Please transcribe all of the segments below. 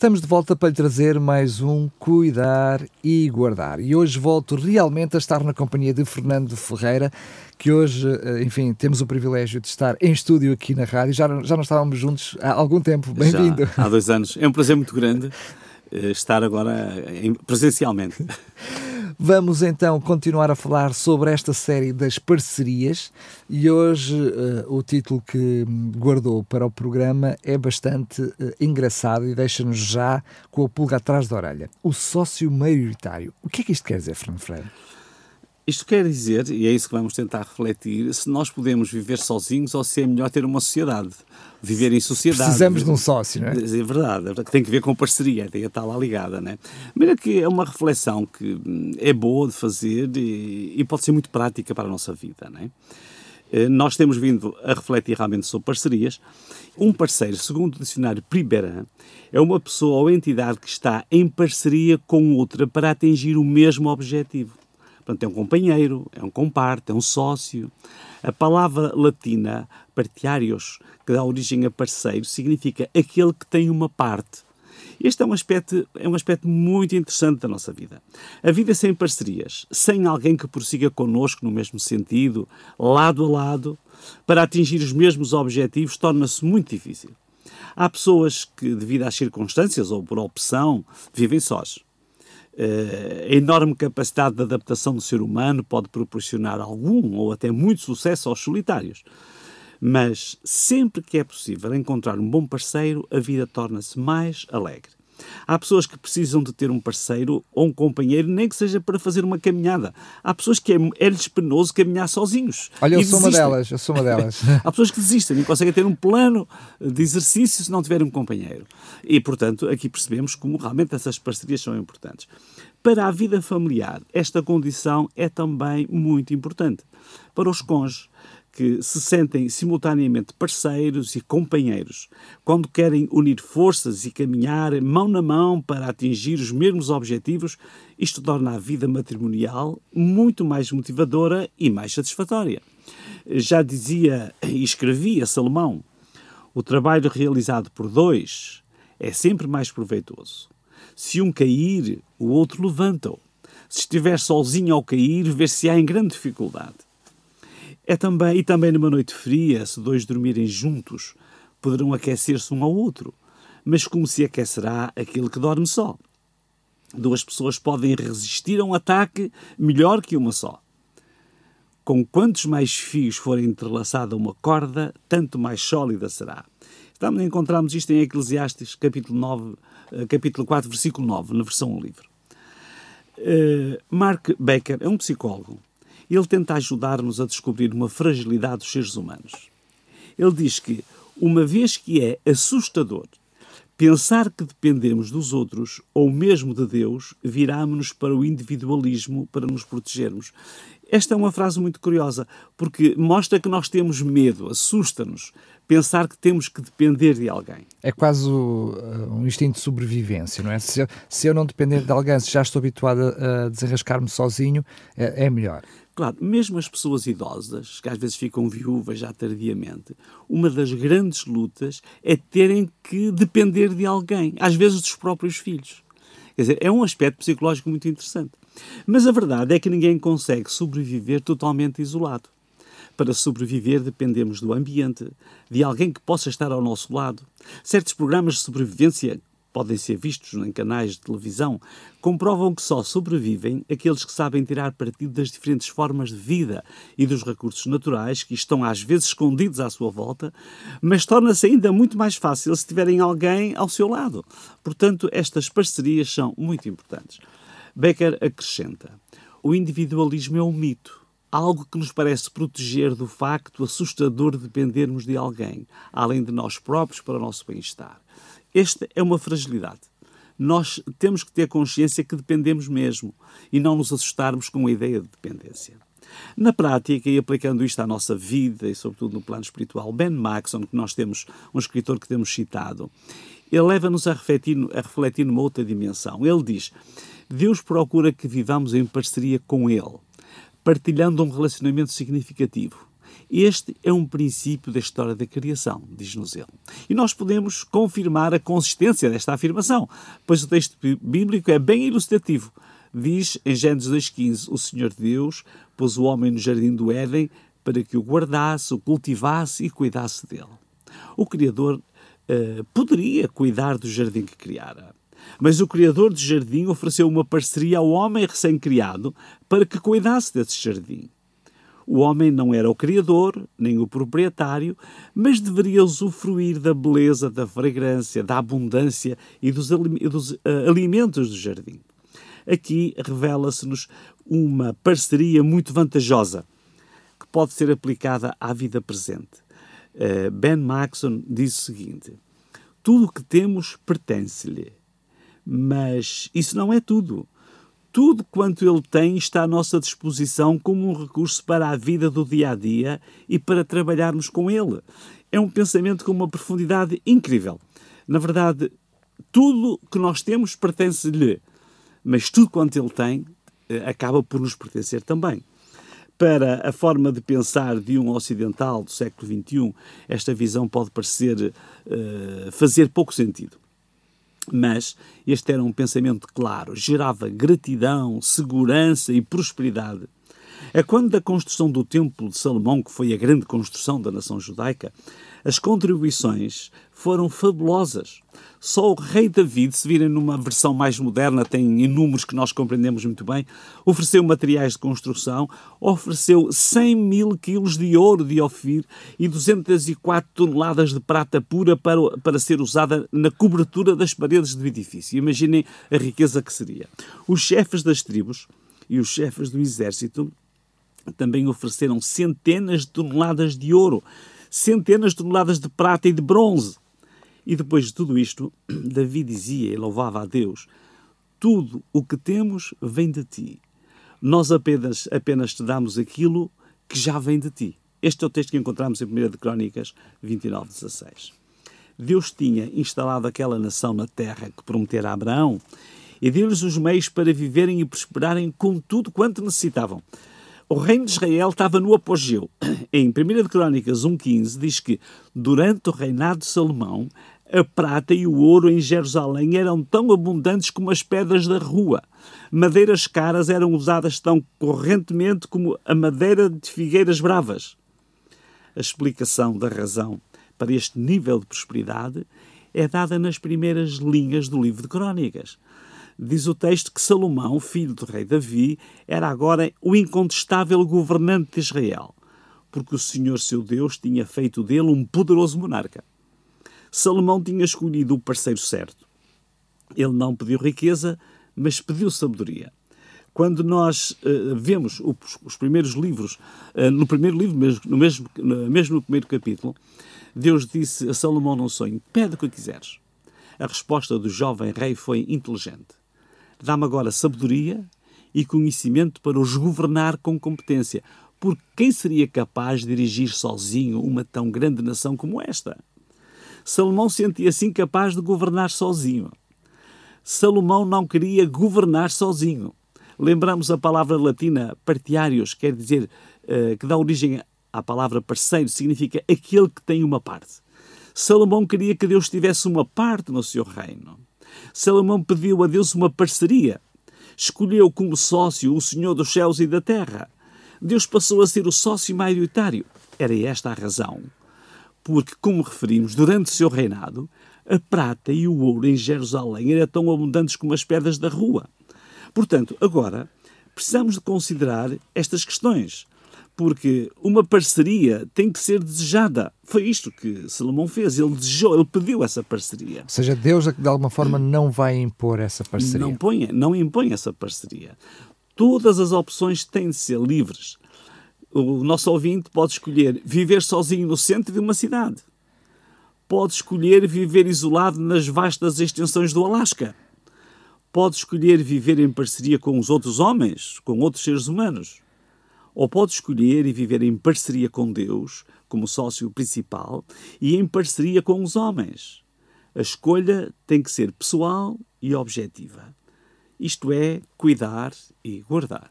Estamos de volta para lhe trazer mais um Cuidar e Guardar. E hoje volto realmente a estar na companhia de Fernando Ferreira, que hoje, eh, enfim, temos o privilégio de estar em estúdio aqui na rádio. Já, já não estávamos juntos há algum tempo. Bem-vindo. Há dois anos. É um prazer muito grande eh, estar agora presencialmente. Vamos então continuar a falar sobre esta série das parcerias e hoje uh, o título que guardou para o programa é bastante uh, engraçado e deixa-nos já com a pulga atrás da orelha. O sócio maioritário. O que é que isto quer dizer, Fernando Freire? Isto quer dizer, e é isso que vamos tentar refletir, se nós podemos viver sozinhos ou se é melhor ter uma sociedade. Viver em sociedade. Precisamos de um sócio, não é? É verdade, que tem que ver com parceria, tem que estar lá ligada, não é? É que é uma reflexão que hum, é boa de fazer e, e pode ser muito prática para a nossa vida, não é? Eh, nós temos vindo a refletir realmente sobre parcerias. Um parceiro, segundo o dicionário Priberan, é uma pessoa ou entidade que está em parceria com outra para atingir o mesmo objetivo. Portanto, é um companheiro, é um comparte, é um sócio. A palavra latina partiários, que dá origem a parceiro, significa aquele que tem uma parte. Este é um, aspecto, é um aspecto muito interessante da nossa vida. A vida sem parcerias, sem alguém que prossiga connosco no mesmo sentido, lado a lado, para atingir os mesmos objetivos, torna-se muito difícil. Há pessoas que, devido às circunstâncias ou por opção, vivem sós. Uh, a enorme capacidade de adaptação do ser humano pode proporcionar algum ou até muito sucesso aos solitários. Mas sempre que é possível encontrar um bom parceiro, a vida torna-se mais alegre. Há pessoas que precisam de ter um parceiro ou um companheiro, nem que seja para fazer uma caminhada. Há pessoas que é, é-lhes penoso caminhar sozinhos. Olha, eu sou uma delas, eu sou uma delas. Há pessoas que desistem, nem conseguem ter um plano de exercício se não tiverem um companheiro. E, portanto, aqui percebemos como realmente essas parcerias são importantes. Para a vida familiar, esta condição é também muito importante. Para os cônjuges, que se sentem simultaneamente parceiros e companheiros, quando querem unir forças e caminhar mão na mão para atingir os mesmos objetivos, isto torna a vida matrimonial muito mais motivadora e mais satisfatória. Já dizia e escrevia Salomão: o trabalho realizado por dois é sempre mais proveitoso. Se um cair, o outro levanta-o. Se estiver sozinho ao cair, ver-se-á em grande dificuldade. É também, e também numa noite fria, se dois dormirem juntos, poderão aquecer-se um ao outro. Mas como se aquecerá aquele que dorme só? Duas pessoas podem resistir a um ataque melhor que uma só. Com quantos mais fios forem entrelaçada uma corda, tanto mais sólida será. Estamos, encontramos isto em Eclesiastes, capítulo, 9, eh, capítulo 4, versículo 9, na versão livre. Uh, Mark Baker é um psicólogo ele tenta ajudar-nos a descobrir uma fragilidade dos seres humanos. Ele diz que, uma vez que é assustador pensar que dependemos dos outros ou mesmo de Deus, viramos-nos para o individualismo para nos protegermos. Esta é uma frase muito curiosa, porque mostra que nós temos medo, assusta-nos pensar que temos que depender de alguém. É quase uh, um instinto de sobrevivência, não é? Se eu, se eu, não depender de alguém, se já estou habituado a desenrascar-me sozinho, é, é melhor. Claro, mesmo as pessoas idosas, que às vezes ficam viúvas já tardiamente, uma das grandes lutas é terem que depender de alguém, às vezes dos próprios filhos. Quer dizer, é um aspecto psicológico muito interessante. Mas a verdade é que ninguém consegue sobreviver totalmente isolado. Para sobreviver, dependemos do ambiente, de alguém que possa estar ao nosso lado. Certos programas de sobrevivência podem ser vistos em canais de televisão, comprovam que só sobrevivem aqueles que sabem tirar partido das diferentes formas de vida e dos recursos naturais que estão às vezes escondidos à sua volta, mas torna-se ainda muito mais fácil se tiverem alguém ao seu lado. Portanto, estas parcerias são muito importantes. Becker acrescenta: o individualismo é um mito. Algo que nos parece proteger do facto assustador de dependermos de alguém, além de nós próprios, para o nosso bem-estar. Esta é uma fragilidade. Nós temos que ter consciência que dependemos mesmo e não nos assustarmos com a ideia de dependência. Na prática, e aplicando isto à nossa vida e sobretudo no plano espiritual, Ben Maxon, que nós temos, um escritor que temos citado, ele leva-nos a refletir, a refletir numa outra dimensão. Ele diz: Deus procura que vivamos em parceria com Ele, partilhando um relacionamento significativo. Este é um princípio da história da criação, diz-nos ele. E nós podemos confirmar a consistência desta afirmação, pois o texto bíblico é bem ilustrativo. Diz em Gênesis 2,15: O Senhor Deus pôs o homem no jardim do Éden para que o guardasse, o cultivasse e cuidasse dele. O Criador eh, poderia cuidar do jardim que criara. Mas o Criador do jardim ofereceu uma parceria ao homem recém-criado para que cuidasse desse jardim. O homem não era o criador, nem o proprietário, mas deveria usufruir da beleza, da fragrância, da abundância e dos, uh, alimentos do jardim. Aqui revela-se-nos uma parceria muito vantajosa que pode ser aplicada à vida presente. Uh, ben Maxon diz o seguinte: tudo o que temos pertence-lhe. Mas isso não é tudo. Tudo quanto ele tem está à nossa disposição como um recurso para a vida do dia a dia e para trabalharmos com ele. É um pensamento com uma profundidade incrível. Na verdade, tudo que nós temos pertence-lhe, mas tudo quanto ele tem eh, acaba por nos pertencer também. Para a forma de pensar de um ocidental do século XXI, esta visão pode parecer uh, fazer pouco sentido. Mas este era um pensamento claro, gerava gratidão, segurança e prosperidade. É quando da construção do Templo de Salomão, que foi a grande construção da nação judaica, as contribuições foram fabulosas. Só o rei David, se virem numa versão mais moderna, tem em números que nós compreendemos muito bem, ofereceu materiais de construção, ofereceu 100 mil quilos de ouro de Ofir e 204 toneladas de prata pura para, para ser usada na cobertura das paredes do edifício. Imaginem a riqueza que seria. Os chefes das tribos e os chefes do exército também ofereceram centenas de toneladas de ouro centenas de toneladas de prata e de bronze. E depois de tudo isto, Davi dizia e louvava a Deus: Tudo o que temos vem de ti. Nós apenas, apenas te damos aquilo que já vem de ti. Este é o texto que encontramos em 1 de Crónicas 29, 16. Deus tinha instalado aquela nação na terra que prometera a Abraão e deu-lhes os meios para viverem e prosperarem com tudo quanto necessitavam. O reino de Israel estava no apogeu. Em 1 Crónicas 1,15 diz que, durante o reinado de Salomão, a prata e o ouro em Jerusalém eram tão abundantes como as pedras da rua. Madeiras caras eram usadas tão correntemente como a madeira de figueiras bravas. A explicação da razão para este nível de prosperidade é dada nas primeiras linhas do livro de Crónicas diz o texto que Salomão, filho do rei Davi, era agora o incontestável governante de Israel, porque o Senhor seu Deus tinha feito dele um poderoso monarca. Salomão tinha escolhido o parceiro certo. Ele não pediu riqueza, mas pediu sabedoria. Quando nós uh, vemos os, os, primeiros livros, uh, no primeiro livro, mesmo no, mesmo, mesmo no primeiro capítulo, Deus disse a Salomão num sonho: Pede o que quiseres. A resposta do jovem rei foi inteligente. Dá-me agora sabedoria e conhecimento para os governar com competência. Porque quem seria capaz de dirigir sozinho uma tão grande nação como esta? Salomão sentia-se incapaz de governar sozinho. Salomão não queria governar sozinho. Lembramos a palavra latina partiários, quer dizer, uh, que dá origem à palavra parceiro, significa aquele que tem uma parte. Salomão queria que Deus tivesse uma parte no seu reino. Salomão pediu a Deus uma parceria. Escolheu como sócio o Senhor dos céus e da terra. Deus passou a ser o sócio maioritário. Era esta a razão. Porque, como referimos, durante o seu reinado, a prata e o ouro em Jerusalém eram tão abundantes como as pedras da rua. Portanto, agora, precisamos de considerar estas questões porque uma parceria tem que ser desejada. Foi isto que Salomão fez. Ele desejou, ele pediu essa parceria. Ou seja, Deus de alguma forma não vai impor essa parceria. Não põe, não impõe essa parceria. Todas as opções têm de ser livres. O nosso ouvinte pode escolher viver sozinho no centro de uma cidade. Pode escolher viver isolado nas vastas extensões do Alasca. Pode escolher viver em parceria com os outros homens, com outros seres humanos Ou pode escolher e viver em parceria com Deus, como sócio principal, e em parceria com os homens. A escolha tem que ser pessoal e objetiva. Isto é, cuidar e guardar.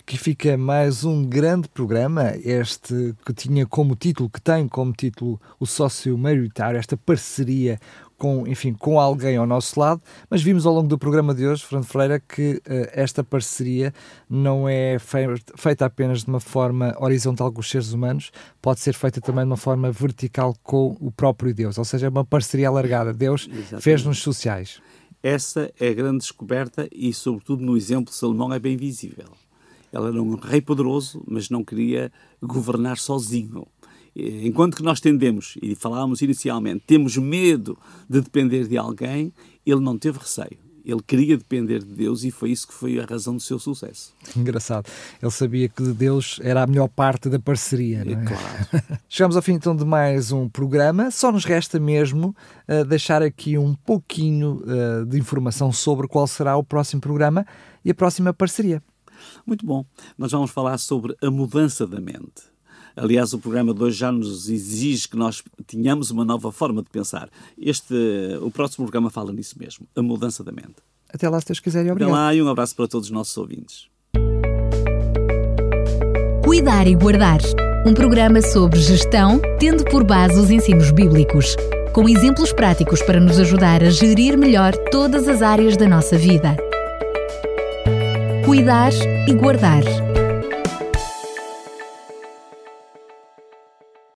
Aqui fica mais um grande programa, este que tinha como título, que tem como título o sócio maioritário, esta parceria com, enfim, com alguém ao nosso lado, mas vimos ao longo do programa de hoje, Fernando Freira, que uh, esta parceria não é feita apenas de uma forma horizontal com os seres humanos, pode ser feita também de uma forma vertical com o próprio Deus, ou seja, é uma parceria alargada. Deus fez-nos sociais. Essa é a grande descoberta e, sobretudo, no exemplo de Salomão é bem visível. Ele era um rei poderoso, mas não queria governar sozinho enquanto que nós tendemos, e falávamos inicialmente, temos medo de depender de alguém, ele não teve receio. Ele queria depender de Deus e foi isso que foi a razão do seu sucesso. Engraçado. Ele sabia que Deus era a melhor parte da parceria. Não é? Claro. Chegamos ao fim então de mais um programa. Só nos resta mesmo uh, deixar aqui um pouquinho uh, de informação sobre qual será o próximo programa e a próxima parceria. Muito bom. Nós vamos falar sobre a mudança da mente. Aliás, o programa de hoje já nos exige que nós tenhamos uma nova forma de pensar. Este, o próximo programa fala nisso mesmo, a mudança da mente. Até lá, se Deus quiser, e obrigado. Até lá e um abraço para todos os nossos ouvintes. Cuidar e Guardar um programa sobre gestão, tendo por base os ensinos bíblicos, com exemplos práticos para nos ajudar a gerir melhor todas as áreas da nossa vida. Cuidar e Guardar